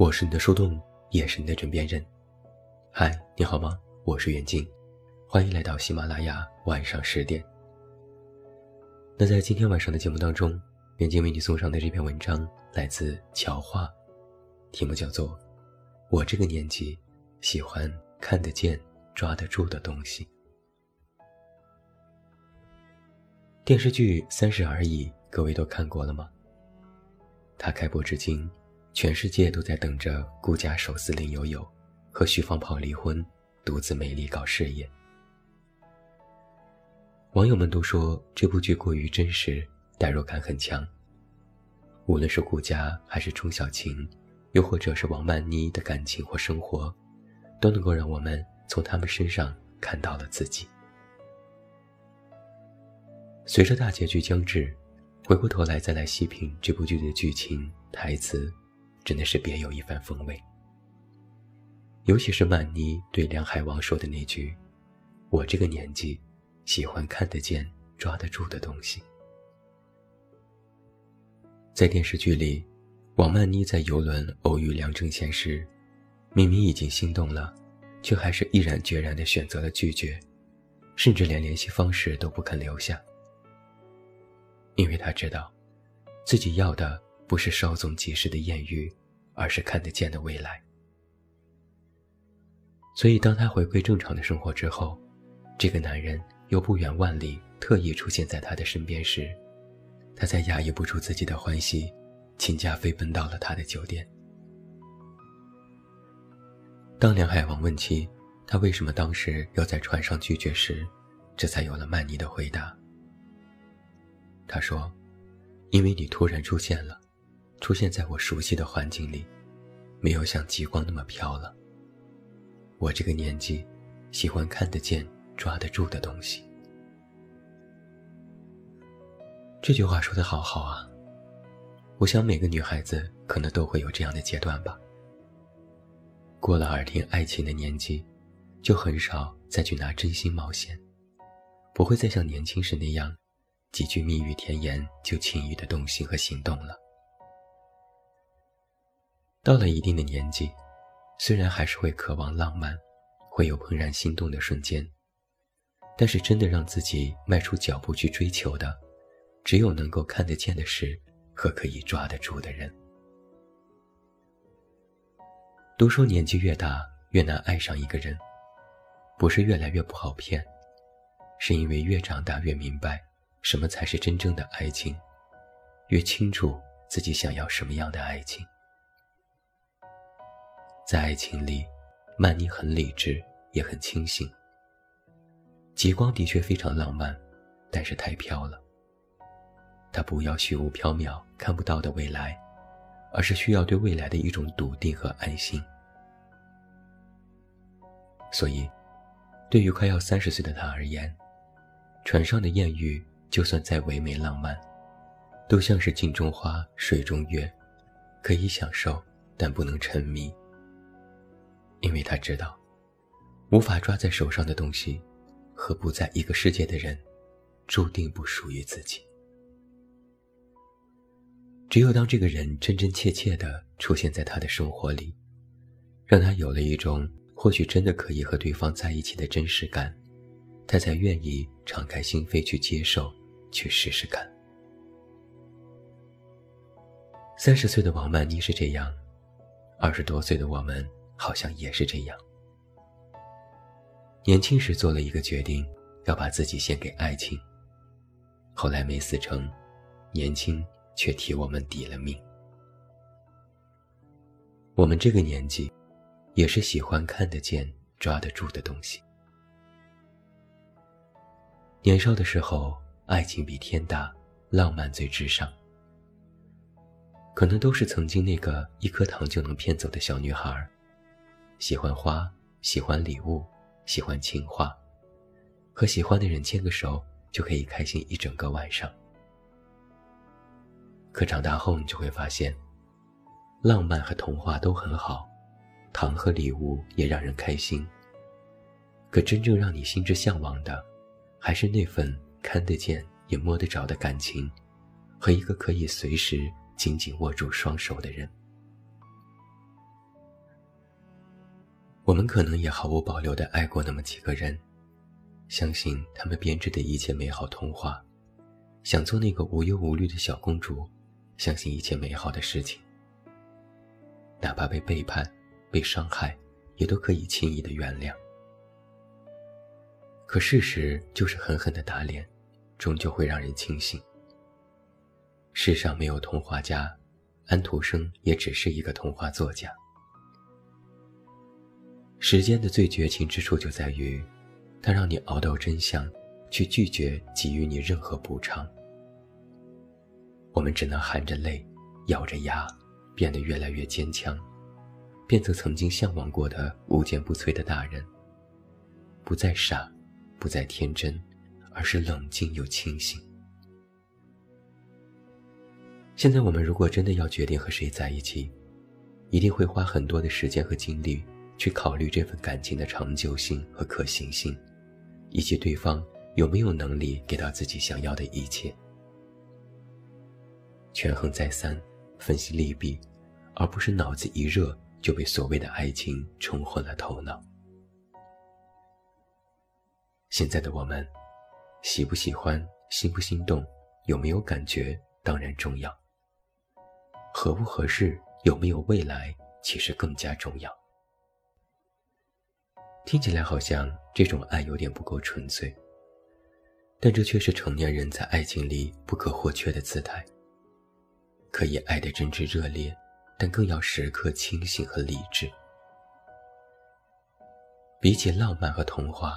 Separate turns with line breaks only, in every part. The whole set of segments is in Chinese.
我是你的树洞，也是你的枕边人。嗨，你好吗？我是远近，欢迎来到喜马拉雅晚上十点。那在今天晚上的节目当中，远近为你送上的这篇文章来自乔画，题目叫做《我这个年纪喜欢看得见、抓得住的东西》。电视剧《三十而已》，各位都看过了吗？它开播至今。全世界都在等着顾家手撕林有有和徐放炮离婚，独自美丽搞事业。网友们都说这部剧过于真实，代入感很强。无论是顾家还是钟小琴，又或者是王曼妮的感情或生活，都能够让我们从他们身上看到了自己。随着大结局将至，回过头来再来细品这部剧的剧情、台词。真的是别有一番风味。尤其是曼妮对梁海王说的那句：“我这个年纪，喜欢看得见、抓得住的东西。”在电视剧里，王曼妮在游轮偶遇梁正贤时，明明已经心动了，却还是毅然决然地选择了拒绝，甚至连联系方式都不肯留下，因为他知道，自己要的。不是稍纵即逝的艳遇，而是看得见的未来。所以，当他回归正常的生活之后，这个男人又不远万里特意出现在他的身边时，他才压抑不住自己的欢喜，请假飞奔到了他的酒店。当梁海王问起他为什么当时要在船上拒绝时，这才有了曼妮的回答。他说：“因为你突然出现了。”出现在我熟悉的环境里，没有像极光那么飘了。我这个年纪，喜欢看得见、抓得住的东西。这句话说的好好啊！我想每个女孩子可能都会有这样的阶段吧。过了耳听爱情的年纪，就很少再去拿真心冒险，不会再像年轻时那样，几句蜜语甜言就轻易的动心和行动了。到了一定的年纪，虽然还是会渴望浪漫，会有怦然心动的瞬间，但是真的让自己迈出脚步去追求的，只有能够看得见的事和可以抓得住的人。都说年纪越大越难爱上一个人，不是越来越不好骗，是因为越长大越明白什么才是真正的爱情，越清楚自己想要什么样的爱情。在爱情里，曼妮很理智，也很清醒。极光的确非常浪漫，但是太飘了。他不要虚无缥缈、看不到的未来，而是需要对未来的一种笃定和安心。所以，对于快要三十岁的他而言，船上的艳遇就算再唯美浪漫，都像是镜中花、水中月，可以享受，但不能沉迷。因为他知道，无法抓在手上的东西，和不在一个世界的人，注定不属于自己。只有当这个人真真切切的出现在他的生活里，让他有了一种或许真的可以和对方在一起的真实感，他才愿意敞开心扉去接受，去试试看。三十岁的王曼妮是这样，二十多岁的我们。好像也是这样。年轻时做了一个决定，要把自己献给爱情。后来没死成，年轻却替我们抵了命。我们这个年纪，也是喜欢看得见、抓得住的东西。年少的时候，爱情比天大，浪漫最至上。可能都是曾经那个一颗糖就能骗走的小女孩。喜欢花，喜欢礼物，喜欢情话，和喜欢的人牵个手就可以开心一整个晚上。可长大后，你就会发现，浪漫和童话都很好，糖和礼物也让人开心。可真正让你心之向往的，还是那份看得见也摸得着的感情，和一个可以随时紧紧握住双手的人。我们可能也毫无保留地爱过那么几个人，相信他们编织的一切美好童话，想做那个无忧无虑的小公主，相信一切美好的事情，哪怕被背叛、被伤害，也都可以轻易的原谅。可事实就是狠狠的打脸，终究会让人清醒。世上没有童话家，安徒生也只是一个童话作家。时间的最绝情之处就在于，它让你熬到真相，却拒绝给予你任何补偿。我们只能含着泪，咬着牙，变得越来越坚强，变成曾经向往过的无坚不摧的大人。不再傻，不再天真，而是冷静又清醒。现在我们如果真的要决定和谁在一起，一定会花很多的时间和精力。去考虑这份感情的长久性和可行性，以及对方有没有能力给到自己想要的一切，权衡再三，分析利弊，而不是脑子一热就被所谓的爱情冲昏了头脑。现在的我们，喜不喜欢，心不心动，有没有感觉，当然重要；合不合适，有没有未来，其实更加重要。听起来好像这种爱有点不够纯粹，但这却是成年人在爱情里不可或缺的姿态。可以爱得真挚热烈，但更要时刻清醒和理智。比起浪漫和童话，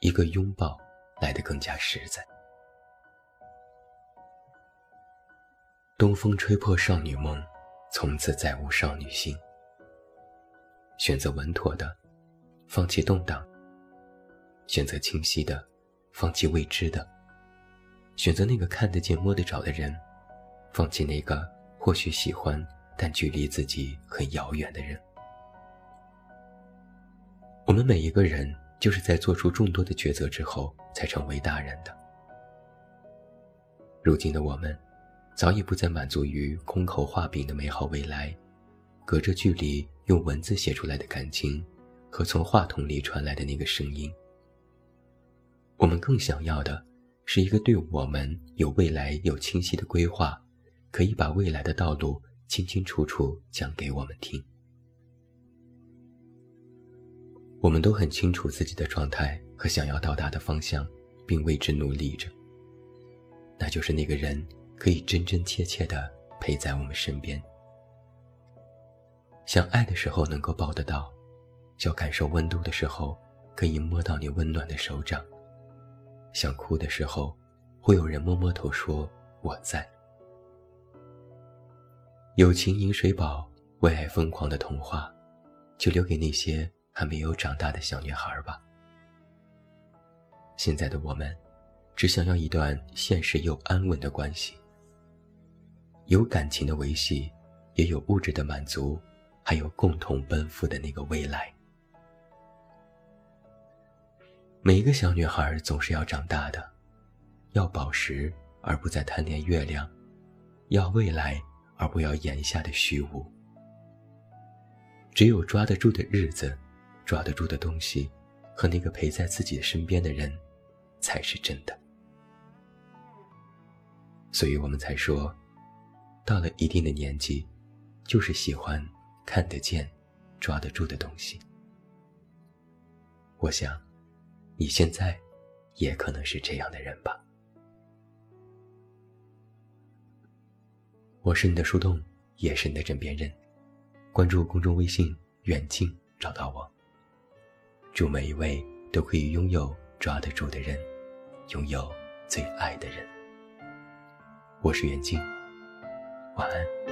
一个拥抱来得更加实在。东风吹破少女梦，从此再无少女心。选择稳妥的。放弃动荡，选择清晰的；放弃未知的，选择那个看得见、摸得着的人；放弃那个或许喜欢但距离自己很遥远的人。我们每一个人就是在做出众多的抉择之后才成为大人的。如今的我们，早已不再满足于空口画饼的美好未来，隔着距离用文字写出来的感情。和从话筒里传来的那个声音，我们更想要的是一个对我们有未来、有清晰的规划，可以把未来的道路清清楚楚讲给我们听。我们都很清楚自己的状态和想要到达的方向，并为之努力着。那就是那个人可以真真切切的陪在我们身边，想爱的时候能够抱得到。想感受温度的时候，可以摸到你温暖的手掌；想哭的时候，会有人摸摸头说我在。友情饮水饱，为爱疯狂的童话，就留给那些还没有长大的小女孩吧。现在的我们，只想要一段现实又安稳的关系，有感情的维系，也有物质的满足，还有共同奔赴的那个未来。每一个小女孩总是要长大的，要宝石而不再贪恋月亮，要未来而不要眼下的虚无。只有抓得住的日子，抓得住的东西，和那个陪在自己身边的人，才是真的。所以我们才说，到了一定的年纪，就是喜欢看得见、抓得住的东西。我想。你现在，也可能是这样的人吧。我是你的树洞，也是你的枕边人。关注公众微信“远近”，找到我。祝每一位都可以拥有抓得住的人，拥有最爱的人。我是远近，晚安。